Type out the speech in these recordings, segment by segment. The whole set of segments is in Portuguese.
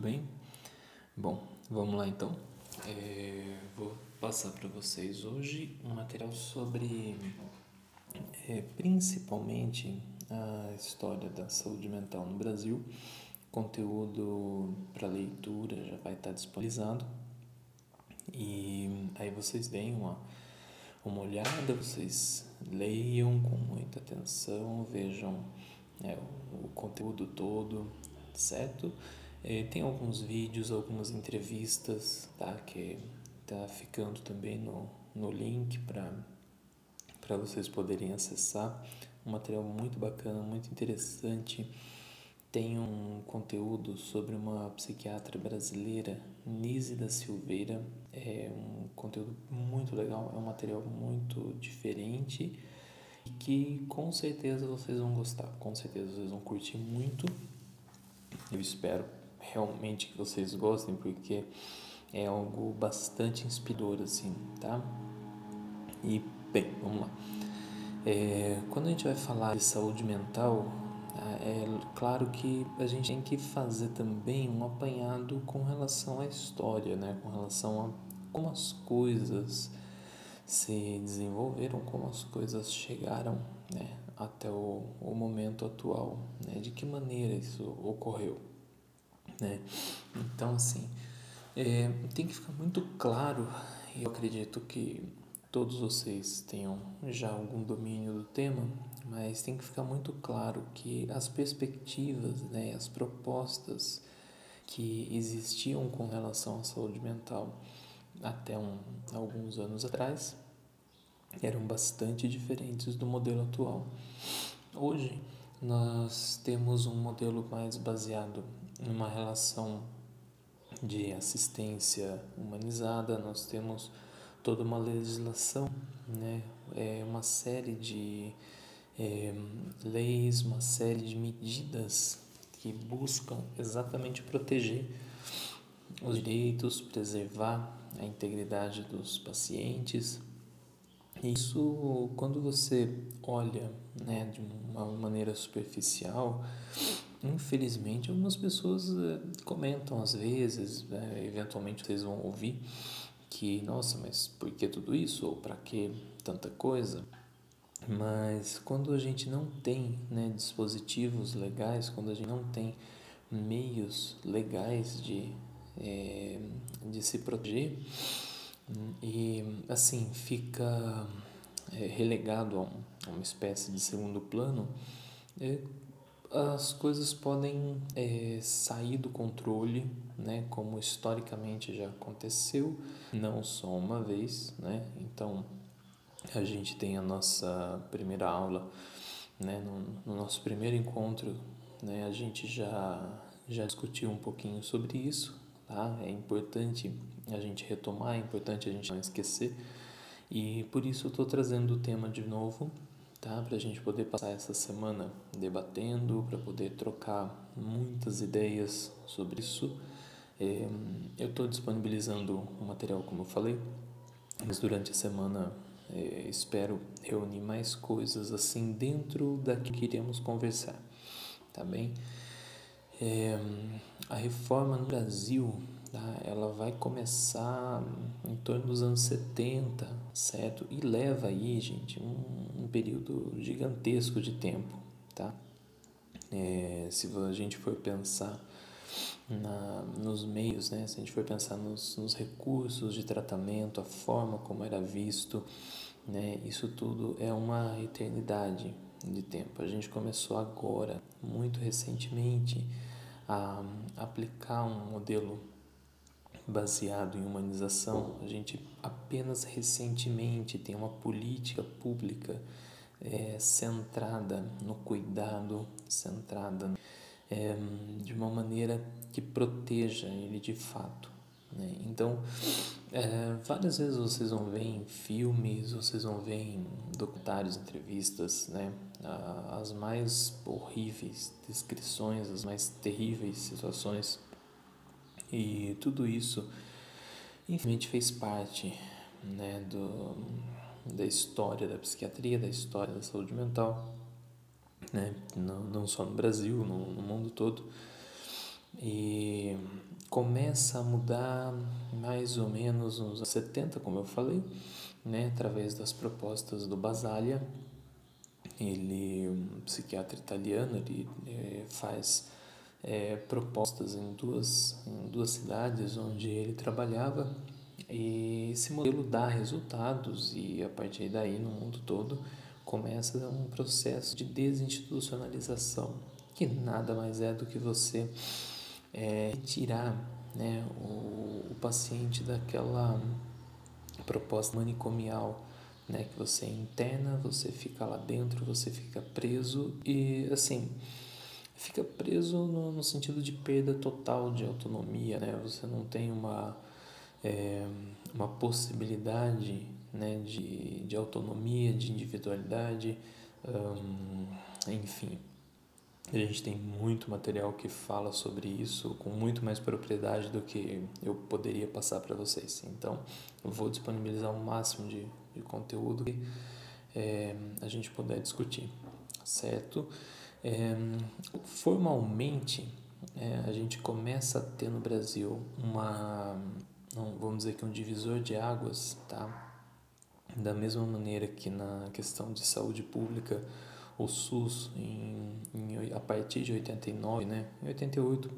Tudo bem? Bom, vamos lá então. É, vou passar para vocês hoje um material sobre é, principalmente a história da saúde mental no Brasil. Conteúdo para leitura já vai estar disponibilizado e aí vocês deem uma, uma olhada, vocês leiam com muita atenção, vejam é, o conteúdo todo, certo? É, tem alguns vídeos, algumas entrevistas, tá? Que tá ficando também no, no link para vocês poderem acessar. Um material muito bacana, muito interessante. Tem um conteúdo sobre uma psiquiatra brasileira, Nise da Silveira. É um conteúdo muito legal, é um material muito diferente e que com certeza vocês vão gostar, com certeza vocês vão curtir muito eu espero realmente que vocês gostem, porque é algo bastante inspirador, assim, tá? E, bem, vamos lá. É, quando a gente vai falar de saúde mental, é claro que a gente tem que fazer também um apanhado com relação à história, né? Com relação a como as coisas se desenvolveram, como as coisas chegaram, né? até o, o momento atual, né? De que maneira isso ocorreu, né? Então, assim, é, tem que ficar muito claro, eu acredito que todos vocês tenham já algum domínio do tema, mas tem que ficar muito claro que as perspectivas, né, as propostas que existiam com relação à saúde mental até um, alguns anos atrás eram bastante diferentes do modelo atual. Hoje, nós temos um modelo mais baseado numa relação de assistência humanizada, nós temos toda uma legislação, né? é uma série de é, leis, uma série de medidas que buscam exatamente proteger os direitos, preservar a integridade dos pacientes, isso, quando você olha né, de uma maneira superficial, infelizmente algumas pessoas eh, comentam às vezes, né, eventualmente vocês vão ouvir, que, nossa, mas por que tudo isso? Ou para que tanta coisa? Mas quando a gente não tem né, dispositivos legais, quando a gente não tem meios legais de, é, de se proteger, e assim fica é, relegado a, um, a, uma espécie de segundo plano, é, as coisas podem é, sair do controle, né, como historicamente já aconteceu, não só uma vez, né? Então a gente tem a nossa primeira aula, né, no, no nosso primeiro encontro, né, a gente já já discutiu um pouquinho sobre isso, tá? É importante a gente retomar, é importante a gente não esquecer. E por isso eu estou trazendo o tema de novo, tá? Para a gente poder passar essa semana debatendo, para poder trocar muitas ideias sobre isso. É, eu estou disponibilizando o material, como eu falei, mas durante a semana é, espero reunir mais coisas assim dentro daquilo que iremos conversar, tá bem? É, a reforma no Brasil tá? ela vai começar em torno dos anos 70, certo? E leva aí, gente, um, um período gigantesco de tempo, tá? É, se a gente for pensar na, nos meios, né? se a gente for pensar nos, nos recursos de tratamento, a forma como era visto, né? isso tudo é uma eternidade de tempo. A gente começou agora, muito recentemente, a aplicar um modelo baseado em humanização. A gente apenas recentemente tem uma política pública é, centrada no cuidado, centrada é, de uma maneira que proteja ele de fato. Né? Então, é, várias vezes vocês vão ver em filmes, vocês vão ver em documentários, entrevistas, né? as mais horríveis descrições, as mais terríveis situações. E tudo isso, infelizmente, fez parte né, do, da história da psiquiatria, da história da saúde mental, né? não, não só no Brasil, no, no mundo todo. e começa a mudar mais ou menos nos anos 70, como eu falei, né, através das propostas do Basaglia. Ele, um psiquiatra italiano, ele é, faz é, propostas em duas, em duas cidades onde ele trabalhava. E esse modelo dá resultados e a partir daí no mundo todo começa um processo de desinstitucionalização que nada mais é do que você é, tirar né, o, o paciente daquela proposta manicomial né, que você interna, você fica lá dentro, você fica preso e assim fica preso no, no sentido de perda total de autonomia, né? Você não tem uma é, uma possibilidade né, de, de autonomia, de individualidade, enfim. A gente tem muito material que fala sobre isso com muito mais propriedade do que eu poderia passar para vocês. Então, eu vou disponibilizar o máximo de, de conteúdo que é, a gente puder discutir, certo? É, formalmente, é, a gente começa a ter no Brasil uma, vamos dizer que um divisor de águas, tá? Da mesma maneira que na questão de saúde pública, o SUS, em, em, a partir de 89, né? Em 88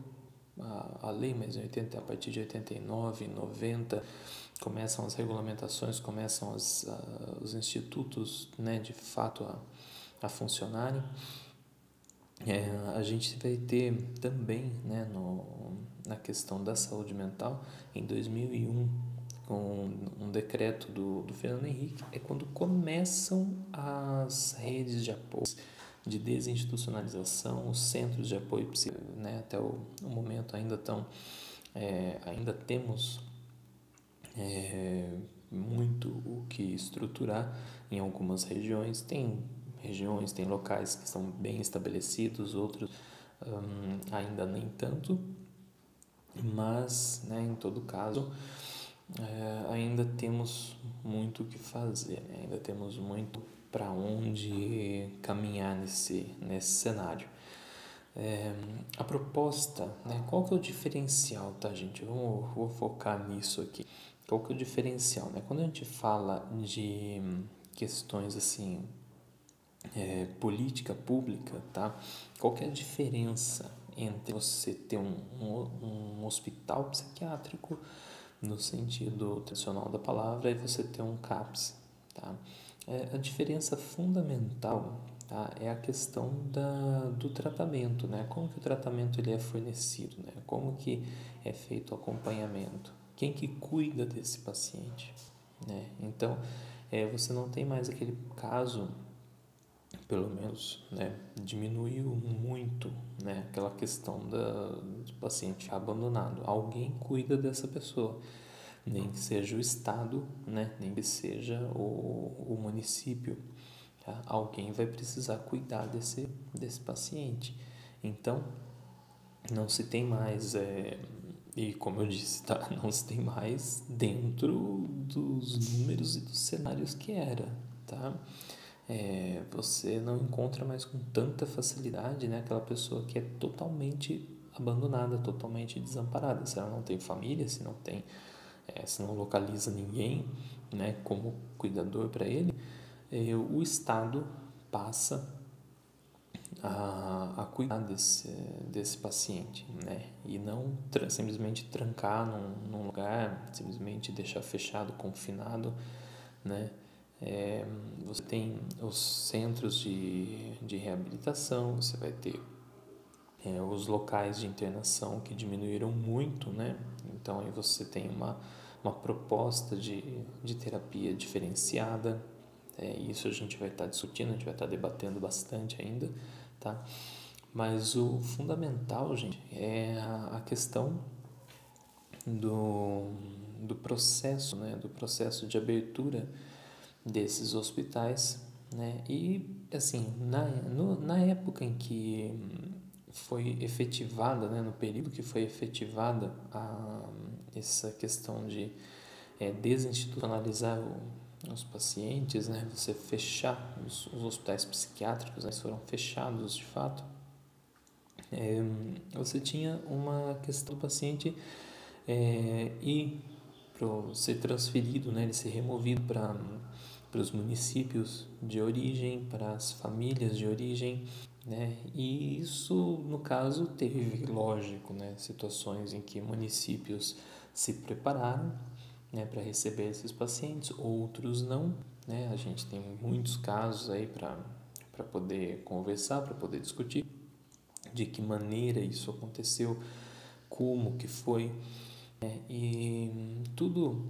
a, a lei, mas em 80, a partir de 89, 90, começam as regulamentações, começam as, a, os institutos, né, de fato a, a funcionarem. É, a gente vai ter também, né, no, na questão da saúde mental, em 2001, com um decreto do, do Fernando Henrique, é quando começam as redes de apoio, de desinstitucionalização, os centros de apoio né, até o, o momento ainda estão, é, ainda temos é, muito o que estruturar em algumas regiões, tem regiões, tem locais que são bem estabelecidos, outros hum, ainda nem tanto, mas né, em todo caso é, ainda temos muito o que fazer, né? ainda temos muito para onde caminhar nesse, nesse cenário. É, a proposta, né? qual que é o diferencial, tá gente? Vou, vou focar nisso aqui. Qual que é o diferencial? Né? Quando a gente fala de questões assim, é, política pública, tá? qual é a diferença entre você ter um, um, um hospital psiquiátrico no sentido tradicional da palavra e você ter um CAPS. Tá? É, a diferença fundamental tá? é a questão da, do tratamento, né? como que o tratamento ele é fornecido, né? como que é feito o acompanhamento, quem que cuida desse paciente. Né? Então, é, você não tem mais aquele caso pelo menos, né, diminuiu muito, né, aquela questão da, do paciente abandonado. Alguém cuida dessa pessoa, nem que seja o estado, né, nem que seja o, o município. Tá? Alguém vai precisar cuidar desse, desse paciente. Então, não se tem mais, é, e como eu disse, tá? não se tem mais dentro dos números e dos cenários que era. Tá? É, você não encontra mais com tanta facilidade né, aquela pessoa que é totalmente abandonada, totalmente desamparada. Se ela não tem família, se não tem, é, se não localiza ninguém né, como cuidador para ele, é, o Estado passa a, a cuidar desse, desse paciente, né? E não tra simplesmente trancar num, num lugar, simplesmente deixar fechado, confinado, né? É, você tem os centros de, de reabilitação, você vai ter é, os locais de internação que diminuíram muito, né? Então aí você tem uma, uma proposta de, de terapia diferenciada. É, isso a gente vai estar tá discutindo, a gente vai estar tá debatendo bastante ainda, tá? Mas o fundamental, gente, é a, a questão do, do processo, né? Do processo de abertura desses hospitais, né? E assim, na, no, na época em que foi efetivada, né, no período que foi efetivada a, essa questão de é, desinstitucionalizar o, os pacientes, né, você fechar os, os hospitais psiquiátricos, né, foram fechados de fato, é, você tinha uma questão do paciente é, ir pro, ser transferido, né, ele ser removido para para os municípios de origem, para as famílias de origem, né? E isso, no caso, teve, lógico, né, situações em que municípios se prepararam né, para receber esses pacientes, outros não. Né? A gente tem muitos casos aí para poder conversar, para poder discutir de que maneira isso aconteceu, como que foi. Né? E tudo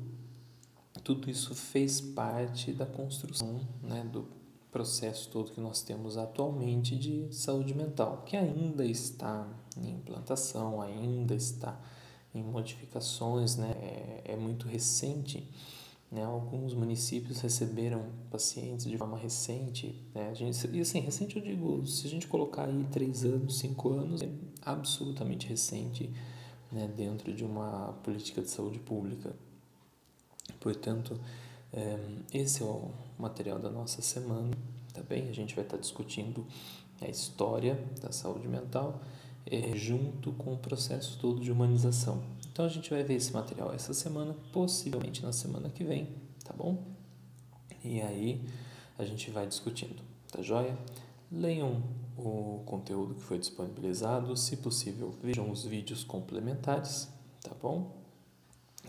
tudo isso fez parte da construção né, do processo todo que nós temos atualmente de saúde mental, que ainda está em implantação, ainda está em modificações, né? é, é muito recente. Né? Alguns municípios receberam pacientes de forma recente. Né? A gente, e assim, recente eu digo, se a gente colocar aí três anos, cinco anos, é absolutamente recente né? dentro de uma política de saúde pública. Portanto, é, esse é o material da nossa semana, tá bem? A gente vai estar discutindo a história da saúde mental é, junto com o processo todo de humanização. Então a gente vai ver esse material essa semana, possivelmente na semana que vem, tá bom? E aí a gente vai discutindo, tá joia? Leiam o conteúdo que foi disponibilizado, se possível, vejam os vídeos complementares, tá bom?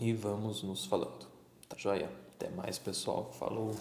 E vamos nos falando. Joia? Até mais, pessoal. Falou!